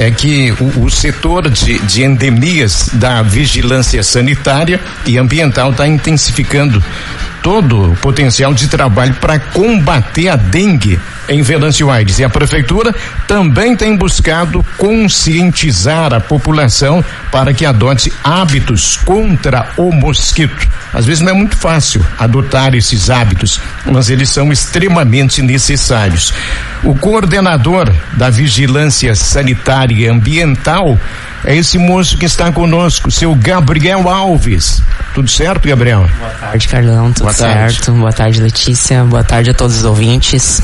é que o, o setor de, de endemias da vigilância sanitária e ambiental está intensificando todo o potencial de trabalho para combater a dengue em Venâncio Aires. E a prefeitura também tem buscado conscientizar a população para que adote hábitos contra o mosquito. Às vezes não é muito fácil adotar esses hábitos, mas eles são extremamente necessários. O coordenador da Vigilância Sanitária e Ambiental é esse moço que está conosco, seu Gabriel Alves. Tudo certo, Gabriel? Boa tarde, Carlão. Tudo Boa certo. Tarde. Boa tarde, Letícia. Boa tarde a todos os ouvintes.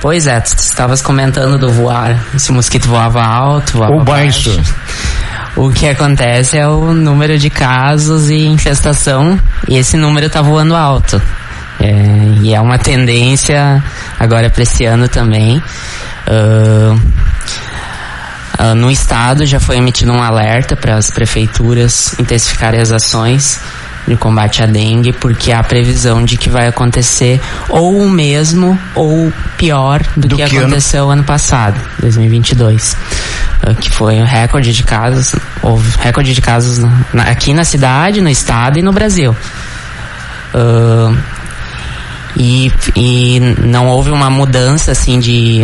Pois é, tu estavas comentando do voar, se o mosquito voava alto, voava Ou baixo. baixo. O que acontece é o número de casos e infestação, e esse número está voando alto. É, e é uma tendência agora para esse ano também. Uh, uh, no estado já foi emitido um alerta para as prefeituras intensificarem as ações de combate à dengue, porque há previsão de que vai acontecer ou o mesmo ou pior do, do que, que, aconteceu ano? ano passado, 2022, uh, que foi um recorde de casos, houve recorde de casos na, aqui na cidade, no estado e no Brasil. Uh, e, e não houve uma mudança assim de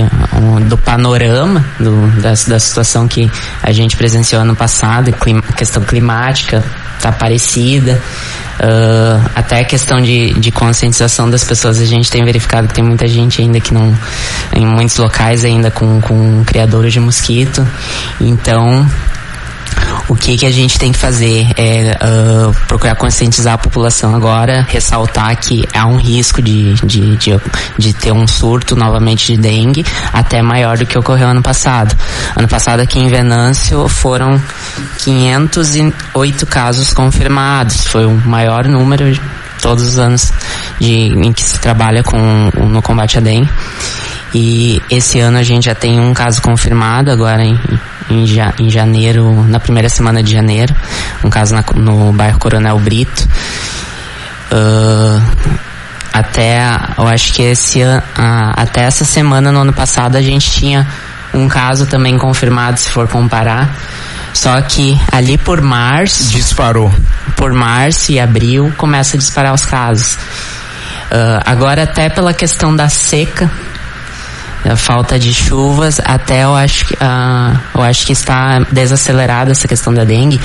do panorama do, da, da situação que a gente presenciou ano passado, clima, questão climática, tá parecida. Uh, até a questão de, de conscientização das pessoas, a gente tem verificado que tem muita gente ainda que não. em muitos locais ainda com, com criadores de mosquito. Então, o que que a gente tem que fazer é uh, procurar conscientizar a população agora, ressaltar que há um risco de, de, de, de, ter um surto novamente de dengue, até maior do que ocorreu ano passado. Ano passado aqui em Venâncio foram 508 casos confirmados, foi o maior número de todos os anos de, em que se trabalha com, no combate à dengue. E esse ano a gente já tem um caso confirmado agora em, em, ja, em janeiro, na primeira semana de janeiro, um caso na, no bairro Coronel Brito. Uh, até, eu acho que esse uh, até essa semana no ano passado a gente tinha um caso também confirmado, se for comparar. Só que ali por março. Disparou. Por março e abril começa a disparar os casos. Uh, agora até pela questão da seca, a falta de chuvas, até eu acho que uh, eu acho que está desacelerada essa questão da dengue,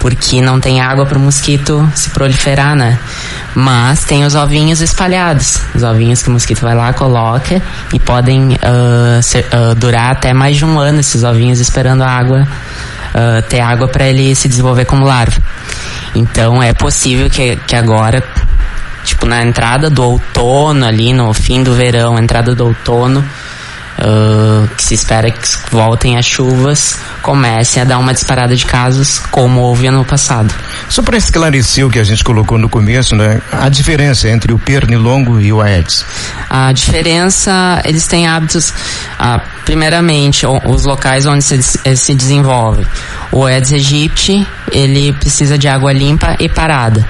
porque não tem água para o mosquito se proliferar, né? Mas tem os ovinhos espalhados, os ovinhos que o mosquito vai lá, coloca e podem uh, ser, uh, durar até mais de um ano esses ovinhos esperando a água, ter água para ele se desenvolver como larva. Então é possível que, que agora tipo na entrada do outono ali no fim do verão, entrada do outono, uh, que se espera que voltem as chuvas, comecem a dar uma disparada de casos, como houve ano passado. Só para esclarecer o que a gente colocou no começo, né? A diferença entre o pernilongo e o Aedes? A diferença, eles têm hábitos, ah, primeiramente, os locais onde se, se desenvolve. O Aedes aegypti, ele precisa de água limpa e parada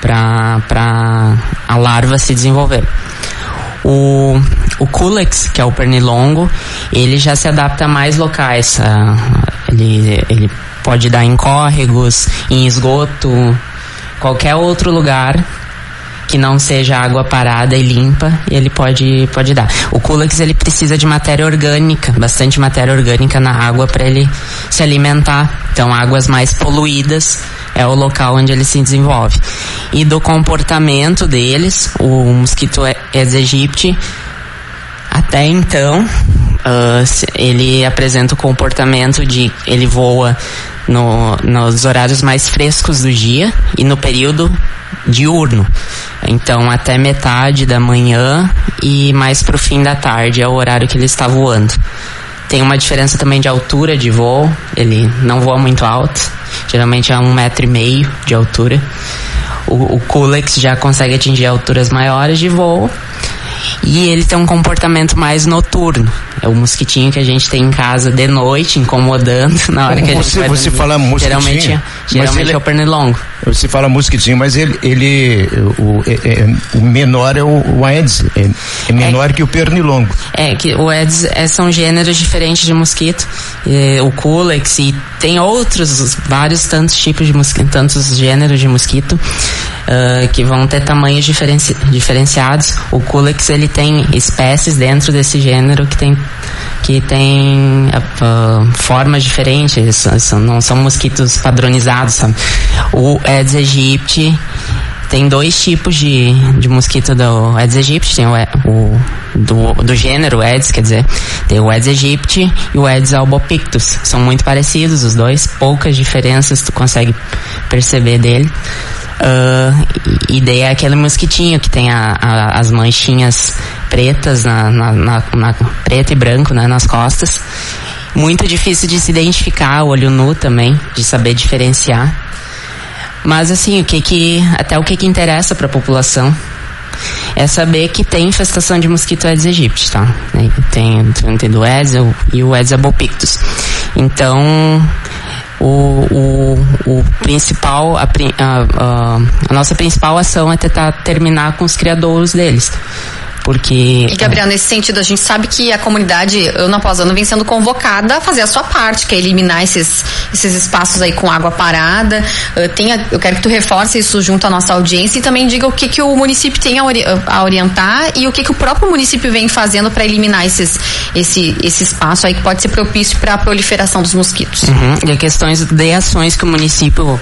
para a larva se desenvolver. O, o Culex, que é o pernilongo, ele já se adapta a mais locais. Uh, ele, ele pode dar em córregos, em esgoto, qualquer outro lugar que não seja água parada e limpa, ele pode, pode dar. O Culex ele precisa de matéria orgânica, bastante matéria orgânica na água para ele se alimentar. Então, águas mais poluídas é o local onde ele se desenvolve. E do comportamento deles, o mosquito Aedes aegypti, até então, uh, ele apresenta o comportamento de ele voa no, nos horários mais frescos do dia e no período diurno. Então, até metade da manhã e mais pro fim da tarde é o horário que ele está voando. Tem uma diferença também de altura de voo, ele não voa muito alto, geralmente é um metro e meio de altura. O, o Kulex já consegue atingir alturas maiores de voo E ele tem um comportamento mais noturno. É o mosquitinho que a gente tem em casa de noite, incomodando na hora que a gente você, vai Você dormir. fala mosquitinho. Geralmente, geralmente ele- é o pernilongo. Você fala mosquitinho, mas ele, ele o, é- é- o menor é o, o Aedes, é, é menor que o pernilongo. É, que o Aedes é, são gêneros diferentes de mosquito. É, o Culex e tem outros, vários tantos tipos de mosquito, tantos gêneros de mosquito ah, que vão ter tamanhos diferenci, diferenciados. O Culex ele tem espécies dentro desse gênero que tem que tem ah, formas diferentes, não são mosquitos padronizados, sabe? O Aedes aegypti tem dois tipos de, de mosquito do Aedes aegypti, tem o, o do, do gênero Aedes, quer dizer, tem o Aedes aegypti e o Aedes albopictus. São muito parecidos os dois, poucas diferenças tu consegue perceber dele. Ah, e daí é aquele mosquitinho que tem a- a- as manchinhas pretas na, na, na- na- preto e branco né, nas costas. Muito difícil de se identificar, olho nu também, de saber diferenciar. Mas assim, o que que até o que que interessa para a população é saber que tem infestação de mosquito Aedes aegypti, tá? Tem, tem do Aedes o- e o Aedes albopictus. Então, o, o, o principal, a, a, a, nossa principal ação é tentar terminar com os criadouros deles. Porque E, Gabriel, nesse sentido, a gente sabe que a comunidade, ano após ano, vem sendo convocada a fazer a sua parte, que é eliminar esses, esses espaços aí com água parada. Uh, tenha, eu quero que tu reforce isso junto à nossa audiência e também diga o que, que o município tem a, ori- a orientar e o que, que o próprio município vem fazendo para eliminar esses, esse, esse espaço aí que pode ser propício para a proliferação dos mosquitos. Uhum. E questões de ações que o município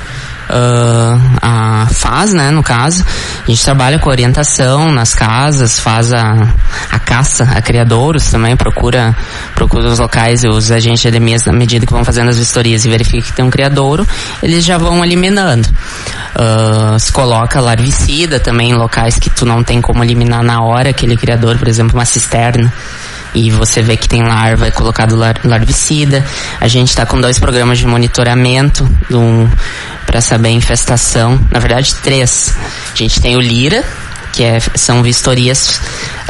ah, ah, faz, né, no caso. A gente trabalha com orientação nas casas, faz a, a caça a criadouros também, procura, procura os locais e os agentes de EDMIAS, na medida que vão fazendo as vistorias e verifica que tem um criadouro, eles já vão eliminando. Ah, se coloca larvicida também em locais que tu não tem como eliminar na hora aquele criador, por exemplo, uma cisterna e você vê que tem larva, é colocado lar- larvicida. A gente está com dois programas de monitoramento para saber a infestação. Na verdade, três. A gente tem o Lira, que é- são vistorias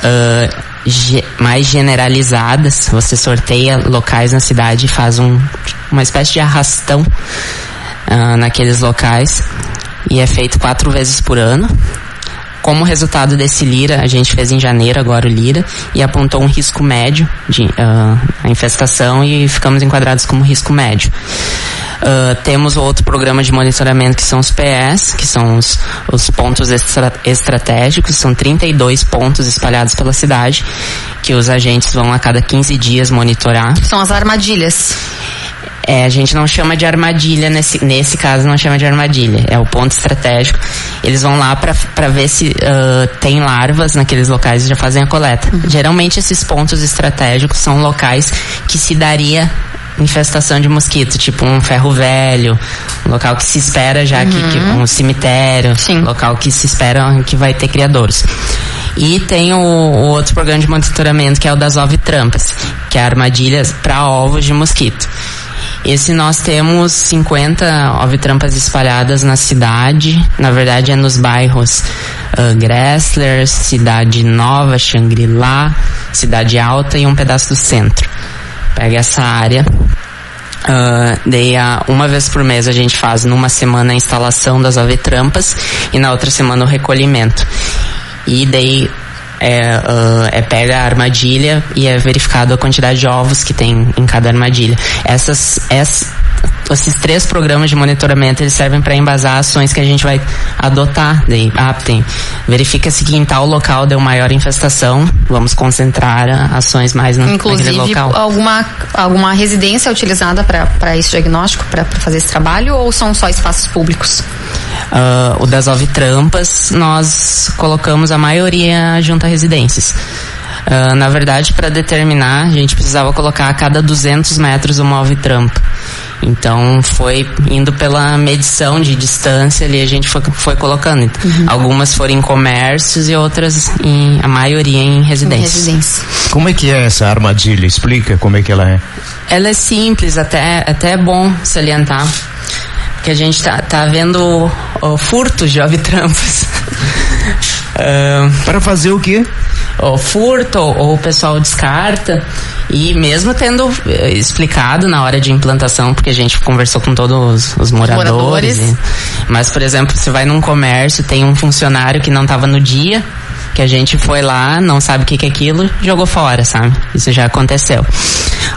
ah, ge- mais generalizadas. Você sorteia locais na cidade e faz um, uma espécie de arrastão ah, naqueles locais. E é feito quatro vezes por ano. Como resultado desse Lira, a gente fez em janeiro agora o Lira e apontou um risco médio de ah, a infestação e ficamos enquadrados como risco médio. Ah, temos outro programa de monitoramento que são os PS, que são os, os pontos estra- estratégicos, são 32 pontos espalhados pela cidade, que os agentes vão a cada 15 dias monitorar. São as armadilhas. É, a gente não chama de armadilha nesse, nesse caso, não chama de armadilha. É o ponto estratégico. Eles vão lá para ver se ah, tem larvas naqueles locais e já fazem a coleta. Geralmente esses pontos estratégicos são locais que se daria infestação de mosquito, tipo um ferro velho, um local que se espera já que, que um cemitério, Sim. local que se espera que vai ter criadouros. E tem o, o outro programa de monitoramento que é o das ovitrampas, que é armadilhas para ovos de mosquito. Esse nós temos 50 ovitrampas espalhadas na cidade, na verdade é nos bairros ah, Gressler, Cidade Nova, Xangri-Lá, Cidade Alta e um pedaço do centro. Pega essa área, ah, daí a- uma vez por mês a gente faz numa semana a instalação das ovitrampas e na outra semana o recolhimento. E daí é, ah, é pega a armadilha e é verificado a quantidade de ovos que tem em cada armadilha. Essas, ess- esses três programas de monitoramento eles servem para embasar ações que a gente vai adotar. Daí, ah, tem, verifica-se que em tal local deu maior infestação, vamos concentrar ações mais no, naquele Inclusive, local. alguma, alguma residência é utilizada para esse diagnóstico, para fazer esse trabalho, ou são só espaços públicos? Ah, o das ovitrampas, nós colocamos a maioria junto a residências. Ah, na verdade, para determinar, a gente precisava colocar a cada 200 metros uma ovitrampa. Então, foi indo pela medição de distância ali, a gente foi, foi colocando. Algumas foram em comércios e outras, em, a maioria em Em residências. residência. Como é que é essa armadilha? Explica como é que ela é. Ela é simples, até, até é bom salientar. Que a gente tá, tá vendo ó, furtos de ovitrampas. Ah, Para fazer o quê? ou furto ou, o pessoal descarta. E mesmo tendo eh, explicado na hora de implantação, porque a gente conversou com todos os, os moradores. moradores. E, mas, por exemplo, se vai num comércio, tem um funcionário que não estava no dia, que a gente foi lá, não sabe o que, que é aquilo, jogou fora, sabe? Isso já aconteceu.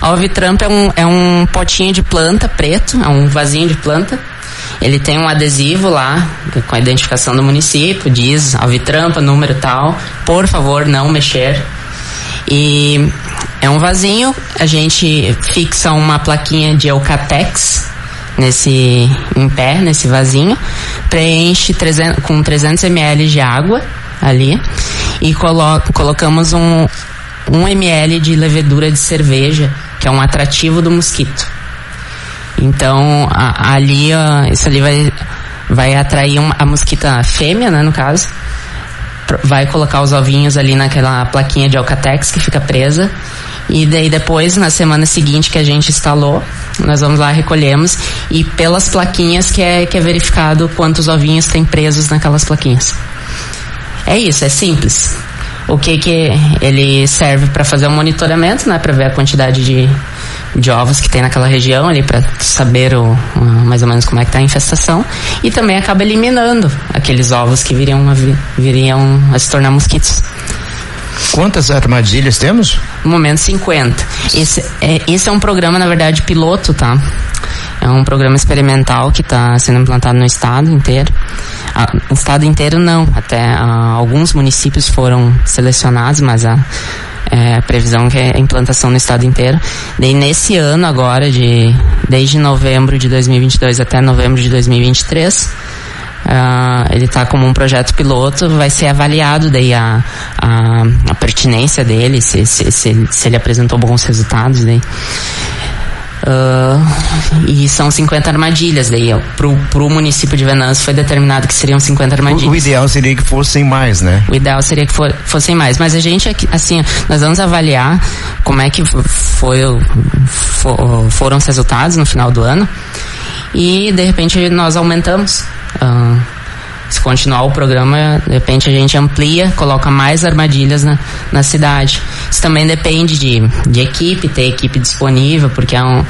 A Ovitramp é um, é um potinho de planta preto, é um vasinho de planta. Ele tem um adesivo lá com a identificação do município, diz Alvitrampa, número tal, por favor, não mexer. E é um vasinho, a gente fixa uma plaquinha de Eucatex nesse em pé, nesse vasinho, preenche 300, com 300 ml de água ali e colo, colocamos um, um ml de levedura de cerveja, que é um atrativo do mosquito. Então, a, ali, isso ali vai, vai atrair uma, a mosquita fêmea, né, no caso, vai colocar os ovinhos ali naquela plaquinha de Alcatex que fica presa. E daí depois, na semana seguinte que a gente instalou, nós vamos lá, recolhemos e pelas plaquinhas que é, que é verificado quantos ovinhos tem presos naquelas plaquinhas. É isso, é simples. O que que ele serve para fazer o um monitoramento, né, para ver a quantidade de, de ovos que tem naquela região ali para saber o, mais ou menos como é que tá a infestação e também acaba eliminando aqueles ovos que viriam a, viriam a se tornar mosquitos. Quantas armadilhas temos? No momento 50. Esse é, esse é um programa, na verdade, piloto, tá? É um programa experimental que está sendo implantado no estado inteiro. Ah, estado inteiro não, até ah, alguns municípios foram selecionados, mas a, é, a previsão que é a implantação no estado inteiro. Daí nesse ano agora, de, desde novembro de 2022 até novembro de 2023, Uh, ele está como um projeto piloto, vai ser avaliado daí a, a, a pertinência dele, se, se, se, se, ele apresentou bons resultados daí. Uh, e são 50 armadilhas daí. Pro, pro município de Venâncio foi determinado que seriam 50 armadilhas. O, o ideal seria que fossem mais, né? O ideal seria que for, fossem mais. Mas a gente, assim, nós vamos avaliar como é que foi, for, foram os resultados no final do ano. E de repente nós aumentamos. Uh, se continuar o programa, de repente a gente amplia, coloca mais armadilhas na, na cidade. Isso também depende de, de equipe, ter equipe disponível, porque é, um, uh,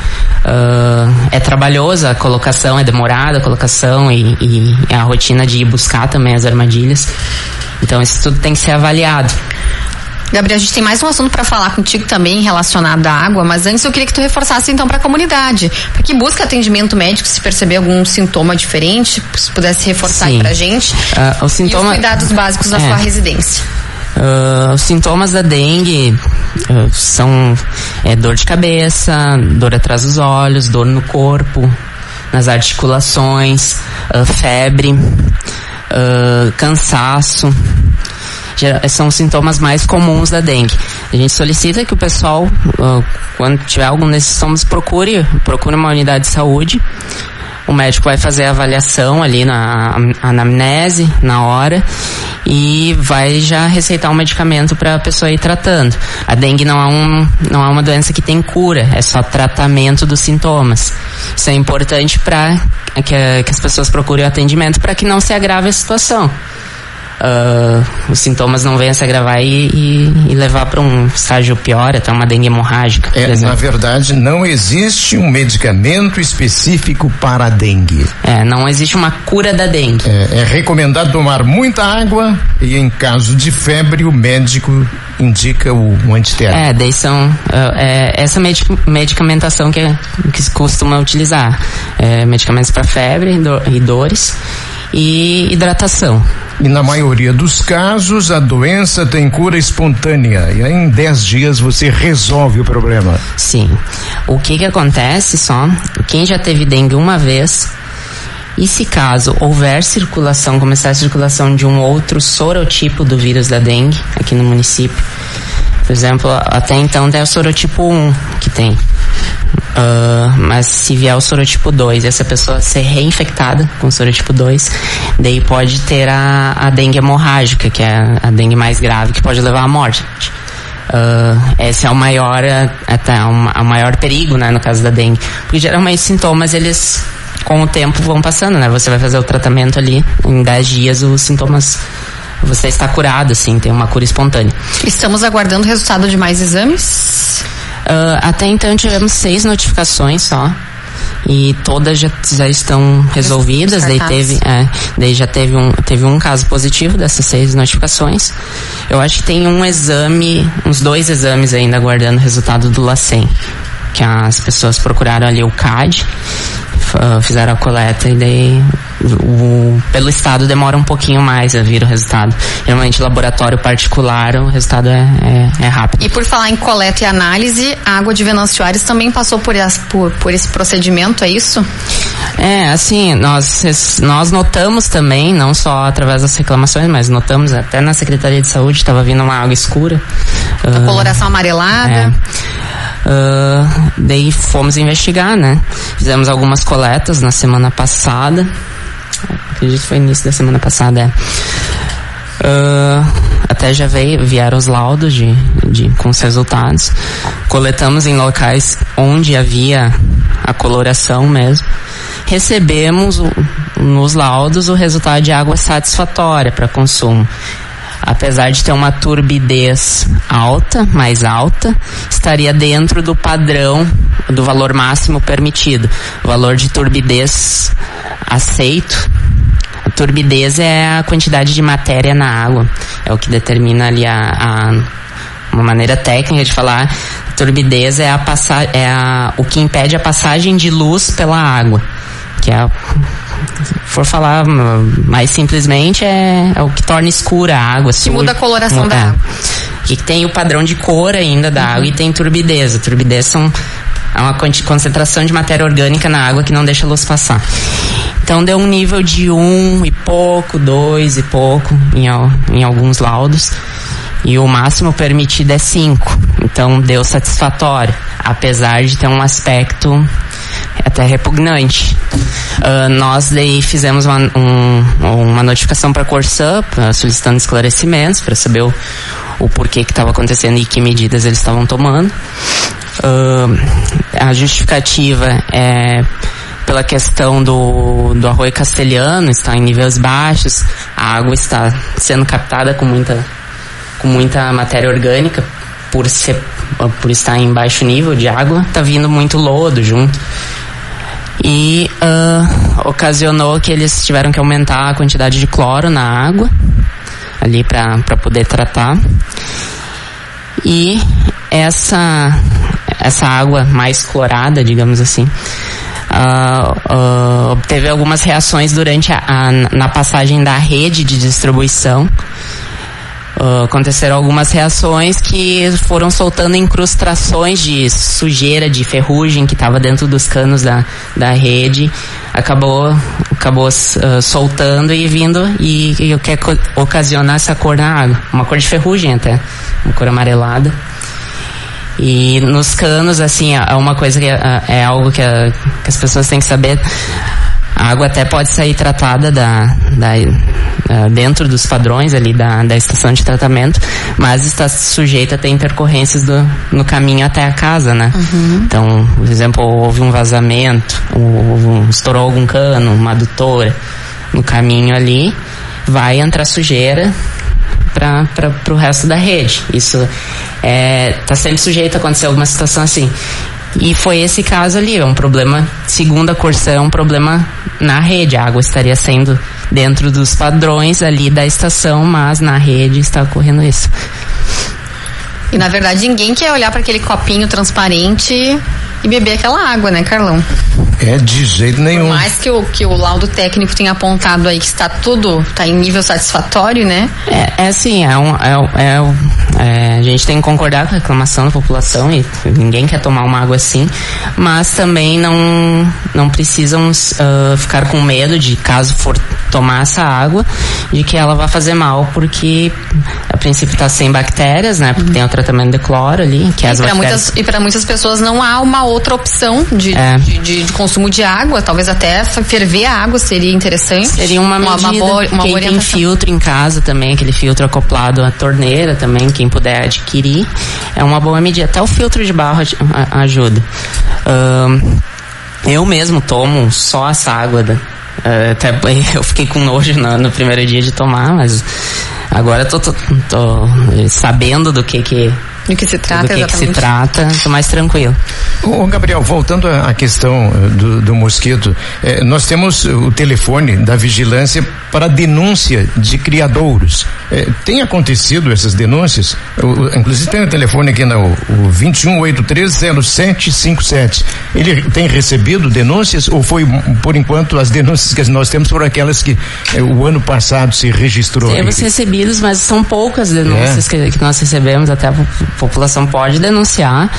é trabalhosa a colocação, é demorada a colocação e, e a rotina de ir buscar também as armadilhas. Então isso tudo tem que ser avaliado. Gabriel, a gente tem mais um assunto para falar contigo também relacionado à água, mas antes eu queria que tu reforçasse então para a comunidade, para que busca atendimento médico se perceber algum sintoma diferente, se pudesse reforçar Sim. aí pra gente. Uh, o sintoma... E os cuidados básicos da é. sua residência. Uh, os sintomas da dengue uh, são é, dor de cabeça, dor atrás dos olhos, dor no corpo, nas articulações, uh, febre, cansaço são os sintomas mais comuns da dengue. A gente solicita que o pessoal, uh, quando tiver algum desses sintomas, procure, procure uma unidade de saúde. O médico vai fazer a avaliação ali na anamnese, na hora, e vai já receitar um medicamento para a pessoa ir tratando. A dengue não é, um, não é uma doença que tem cura, é só tratamento dos sintomas. Isso é importante para que, que as pessoas procurem atendimento para que não se agrave a situação uh, os sintomas não venham a se agravar e, e, e levar para um estágio pior, até uma dengue hemorrágica. É, na verdade, não existe um medicamento específico para a dengue. É, não existe uma cura da dengue. É, é recomendado tomar muita água e, em caso de febre, o médico indica o, o antitérmico. É, daí são uh, é, essa medic medicamentação que, que se costuma utilizar. É, medicamentos para febre do, e dores e hidratação. E na maioria dos casos, a doença tem cura espontânea. E aí, em 10 dias você resolve o problema. Sim. O que que acontece só? Quem já teve dengue uma vez, e se caso houver circulação, começar a circulação de um outro sorotipo do vírus da dengue aqui no município, por exemplo, até então tem o sorotipo 1 que tem. Uh, mas se vier o sorotipo 2 e essa pessoa ser reinfectada com sorotipo 2, daí pode ter a, a dengue hemorrágica, que é a dengue mais grave, que pode levar à morte. Uh, esse é o maior, até o maior perigo, né, no caso da dengue. Porque geralmente os sintomas, eles, com o tempo, vão passando, né? Você vai fazer o tratamento ali, em 10 dias os sintomas você está curado, assim, tem uma cura espontânea. Estamos aguardando o resultado de mais exames? Uh, até então tivemos seis notificações só e todas já, já estão resolvidas. Daí teve, é, daí já teve um, teve um caso positivo dessas seis notificações. Eu acho que tem um exame, uns dois exames ainda aguardando o resultado do LACEN. Que as pessoas procuraram ali o CAD uh, fizeram a coleta e daí o, pelo estado demora um pouquinho mais a vir o resultado. Geralmente laboratório particular o resultado é, é, é, rápido. E por falar em coleta e análise, a água de Venâncio Aires também passou por, as, por, por esse procedimento, é isso? É, assim, nós, nós notamos também, não só através das reclamações, mas notamos até na Secretaria de Saúde estava vindo uma água escura. A uh, coloração amarelada. É. Uh, daí fomos investigar, né? Fizemos algumas coletas na semana passada. Acredito que foi início da semana passada, é. Uh, até já veio, vieram os laudos de, de, com os resultados. Coletamos em locais onde havia a coloração mesmo. Recebemos o, nos laudos o resultado de água satisfatória para consumo apesar de ter uma turbidez alta, mais alta, estaria dentro do padrão do valor máximo permitido. O valor de turbidez aceito. A turbidez é a quantidade de matéria na água. É o que determina ali a, a uma maneira técnica de falar. Turbidez é a passar, é a, o que impede a passagem de luz pela água, que é a for falar mais simplesmente, é, é o que torna escura a água. Que muda a coloração da é. água. Que tem o padrão de cor ainda da uhum. água e tem turbidez. A turbidez são é uma concentração de matéria orgânica na água que não deixa a luz passar. Então deu um nível de um e pouco, dois e pouco em, em alguns laudos. E o máximo permitido é 5. Então deu satisfatório, apesar de ter um aspecto até repugnante. Uh, nós daí fizemos uma, um, uma notificação para a Corsã, solicitando esclarecimentos para saber o, o porquê que estava acontecendo e que medidas eles estavam tomando. Uh, a justificativa é pela questão do, do arroio castelhano, está em níveis baixos, a água está sendo captada com muita, com muita matéria orgânica, por, ser, por estar em baixo nível de água, está vindo muito lodo junto e uh, ocasionou que eles tiveram que aumentar a quantidade de cloro na água ali para poder tratar. E essa essa água mais clorada digamos assim uh, uh, teve algumas reações durante a, a, na passagem da rede de distribuição Uh, aconteceram algumas reações que foram soltando incrustações de sujeira, de ferrugem que estava dentro dos canos da, da rede. Acabou, acabou uh, soltando e vindo e, o que ocasiona essa cor na água. Uma cor de ferrugem até, uma cor amarelada. E nos canos, assim, é uma coisa que é, é algo que, a, que as pessoas têm que saber a água até pode sair tratada da, da, uh, dentro dos padrões ali da, da estação de tratamento, mas está sujeita a ter intercorrências do, no caminho até a casa, né? Uhum. Então, por exemplo, houve um vazamento, houve, estourou algum cano, uma adutora no caminho ali, vai entrar sujeira para o resto da rede. Isso está é, tá sempre sujeito a acontecer alguma situação assim. E foi esse caso ali, é um problema, segundo a Corsã, é um problema na rede. A água estaria sendo dentro dos padrões ali da estação, mas na rede está ocorrendo isso. E na verdade ninguém quer olhar para aquele copinho transparente e beber aquela água, né, Carlão? É, de jeito nenhum. Por mais que o, que o laudo técnico tenha apontado aí que está tudo, está em nível satisfatório, né? É, é assim, é, um, é, é, é, a gente tem que concordar com a reclamação da população e ninguém quer tomar uma água assim, mas também não, não precisam uh, ficar com medo de, caso for tomar essa água, de que ela vai fazer mal, porque a princípio está sem bactérias, né? Porque uhum. tem o tratamento de cloro ali, que e as bactérias... Muitas, e para muitas pessoas não há uma outra opção de, é. de, de, de, consumo de água, talvez até ferver a água seria interessante. Seria uma medida. Uma, boa, uma quem tem filtro em casa também, aquele filtro acoplado à torneira também, quem puder adquirir, é uma boa medida. Até o filtro de barro ajuda. Um, eu mesmo tomo só essa água da, até eu fiquei com nojo no, no, primeiro dia de tomar, mas Agora tô, tô, tô sabendo do que que do que se trata, do que, exatamente. que se trata, tô mais tranquilo. Ô, Gabriel, voltando à questão eh, do, do mosquito, eh, nós temos o telefone da vigilância para denúncia de criadouros. Eh, tem acontecido essas denúncias? O, inclusive tem o telefone aqui no o 21830757. Ele tem recebido denúncias ou foi, por enquanto, as denúncias que nós temos foram aquelas que eh, o ano passado se registrou? Temos recebidos, mas são poucas denúncias É. que, que nós recebemos, até população pode denunciar,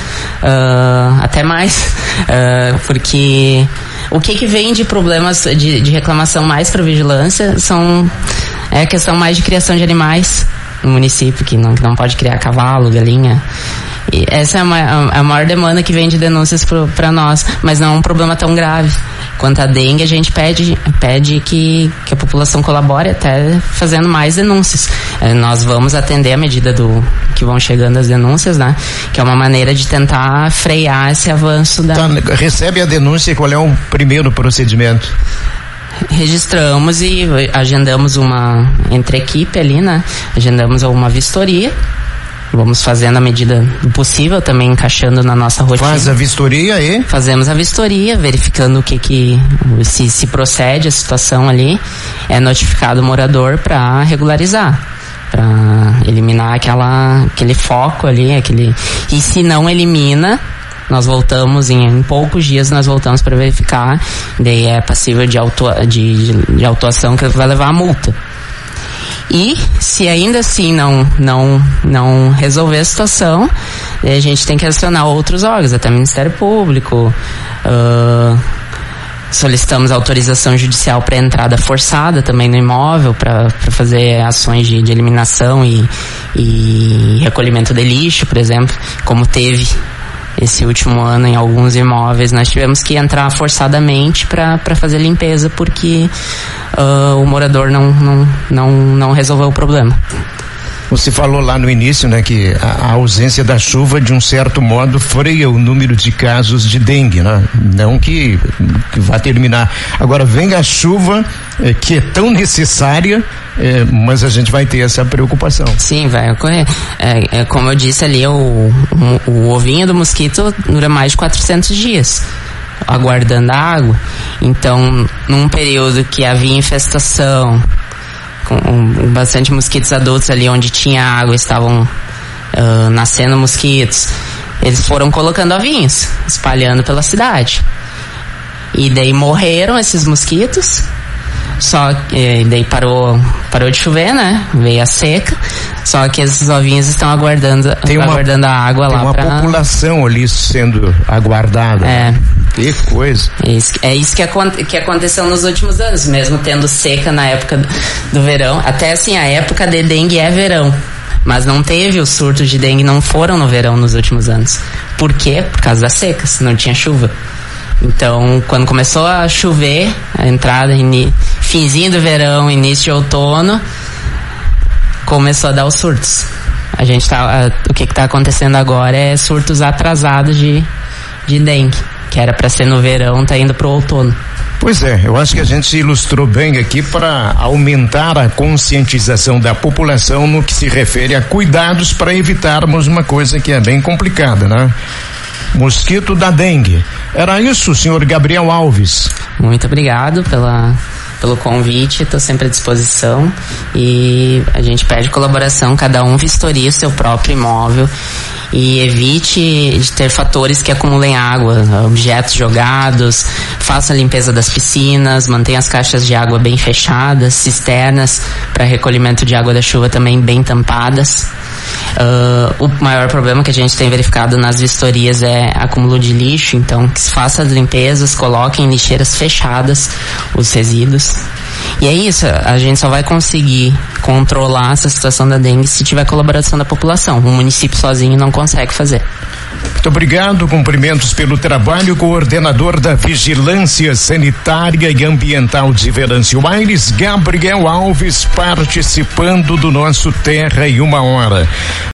ah, até mais, ah, porque o que que vem de problemas de, de reclamação mais para vigilância são é questão mais de criação de animais no município, que não, que não pode criar cavalo, galinha. E essa é a, a maior demanda que vem de denúncias para nós, mas não é um problema tão grave. Quanto à dengue, a gente pede, pede que, que a população colabore até fazendo mais denúncias. Eh, nós vamos atender à medida do que vão chegando as denúncias, né? Que é uma maneira de tentar frear esse avanço da. Tá, recebe a denúncia, qual é o primeiro procedimento? registramos e agendamos uma entre equipe ali, né? Agendamos uma vistoria. Vamos fazendo à medida do possível, também encaixando na nossa rotina. Faz a vistoria e Fazemos a vistoria, verificando o que que se, se procede a situação ali, é notificado o morador para regularizar, para eliminar aquela aquele foco ali, aquele e se não elimina, nós voltamos em, em poucos dias nós voltamos para verificar, daí é passível de, autua, de, de autuação que vai levar a multa. E se ainda assim não não não resolver a situação, eh, a gente tem que acionar outros órgãos, até o Ministério Público. ah, solicitamos autorização judicial para entrada forçada também no imóvel para fazer ações de, de eliminação e, e recolhimento de lixo, por exemplo, como teve esse último ano em alguns imóveis nós tivemos que entrar forçadamente para fazer limpeza porque ah, o morador não, não, não, não resolveu o problema. Você falou lá no início, né, que a, a ausência da chuva, de um certo modo, freia o número de casos de dengue, né? Não que, que vá terminar. Agora, vem a chuva, eh, que é tão necessária, eh, mas a gente vai ter essa preocupação. Sim, vai ocorrer. É, é como eu disse ali, o, o, o ovinho do mosquito dura mais de 400 dias aguardando a água. Então, num período que havia infestação, com bastante mosquitos adultos ali onde tinha água, estavam ah, nascendo mosquitos, eles foram colocando ovinhos, espalhando pela cidade. E daí morreram esses mosquitos. Só que daí parou, parou de chover, né? Veio a seca. Só que esses ovinhos estão aguardando, Tem uma- aguardando a água Tem lá uma pra... população ali sendo aguardada. É. Que coisa. É isso, é isso que, acon- que aconteceu nos últimos anos, mesmo tendo seca na época do, do verão. Até assim, a época de dengue é verão. Mas não teve os surtos de dengue, não foram no verão nos últimos anos. Por quê? Por causa das secas, não tinha chuva. Então, quando começou a chover, a entrada, finzinho do verão, início de outono, começou a dar os surtos. A gente tá, a- o que está acontecendo agora é surtos atrasados de, de dengue, que era para ser no verão, tá indo pro outono. Pois é, eu acho que a gente ilustrou bem aqui para aumentar a conscientização da população no que se refere a cuidados para evitarmos uma coisa que é bem complicada, né? Mosquito da dengue. Era isso, senhor Gabriel Alves. Muito obrigado pela, pelo convite, estou sempre à disposição e a gente pede colaboração, cada um vistoria o seu próprio imóvel e evite de ter fatores que acumulem água, objetos jogados, faça a limpeza das piscinas, mantenha as caixas de água bem fechadas, cisternas para recolhimento de água da chuva também bem tampadas. Ah, o maior problema que a gente tem verificado nas vistorias é acúmulo de lixo, então que se faça as limpezas, coloquem em lixeiras fechadas os resíduos. E é isso, a gente só vai conseguir controlar essa situação da dengue se tiver colaboração da população. O município sozinho não consegue fazer. Muito obrigado, cumprimentos pelo trabalho, coordenador da Vigilância Sanitária e Ambiental de Venâncio Aires, Gabriel Alves, participando do nosso Terra em uma Hora.